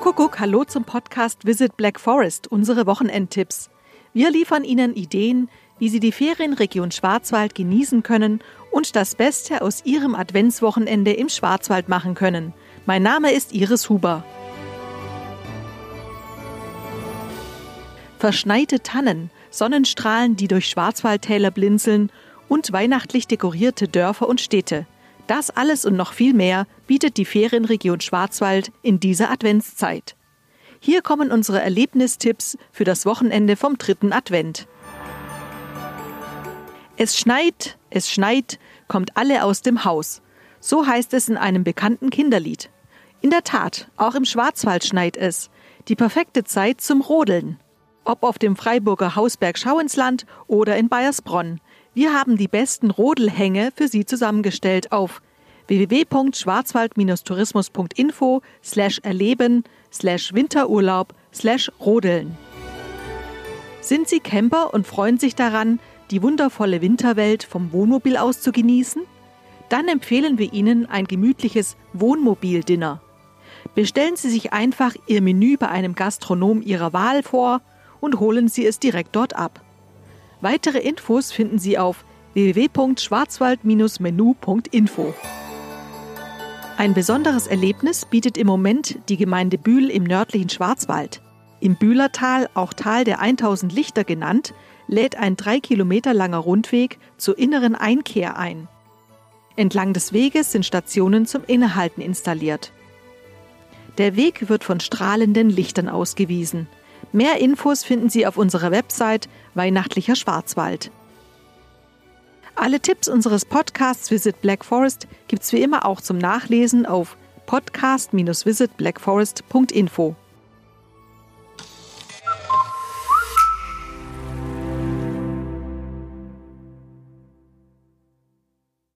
Kuckuck, hallo zum Podcast Visit Black Forest, unsere Wochenendtipps. Wir liefern Ihnen Ideen, wie Sie die Ferienregion Schwarzwald genießen können und das Beste aus Ihrem Adventswochenende im Schwarzwald machen können. Mein Name ist Iris Huber. Verschneite Tannen, Sonnenstrahlen, die durch Schwarzwaldtäler blinzeln und weihnachtlich dekorierte Dörfer und Städte. Das alles und noch viel mehr bietet die Ferienregion Schwarzwald in dieser Adventszeit. Hier kommen unsere Erlebnistipps für das Wochenende vom dritten Advent. Es schneit, es schneit, kommt alle aus dem Haus. So heißt es in einem bekannten Kinderlied. In der Tat, auch im Schwarzwald schneit es. Die perfekte Zeit zum Rodeln. Ob auf dem Freiburger Hausberg Schauinsland oder in Bayersbronn. Wir haben die besten Rodelhänge für Sie zusammengestellt auf www.schwarzwald-tourismus.info slash erleben slash Winterurlaub slash Rodeln. Sind Sie Camper und freuen sich daran, die wundervolle Winterwelt vom Wohnmobil aus zu genießen? Dann empfehlen wir Ihnen ein gemütliches Wohnmobil-Dinner. Bestellen Sie sich einfach Ihr Menü bei einem Gastronom Ihrer Wahl vor und holen Sie es direkt dort ab. Weitere Infos finden Sie auf www.schwarzwald-menü.info. Ein besonderes Erlebnis bietet im Moment die Gemeinde Bühl im nördlichen Schwarzwald. Im Bühlertal, auch Tal der 1000 Lichter genannt, lädt ein drei Kilometer langer Rundweg zur inneren Einkehr ein. Entlang des Weges sind Stationen zum Innehalten installiert. Der Weg wird von strahlenden Lichtern ausgewiesen. Mehr Infos finden Sie auf unserer Website Weihnachtlicher Schwarzwald. Alle Tipps unseres Podcasts Visit Black Forest gibt's wie immer auch zum Nachlesen auf podcast-visitblackforest.info.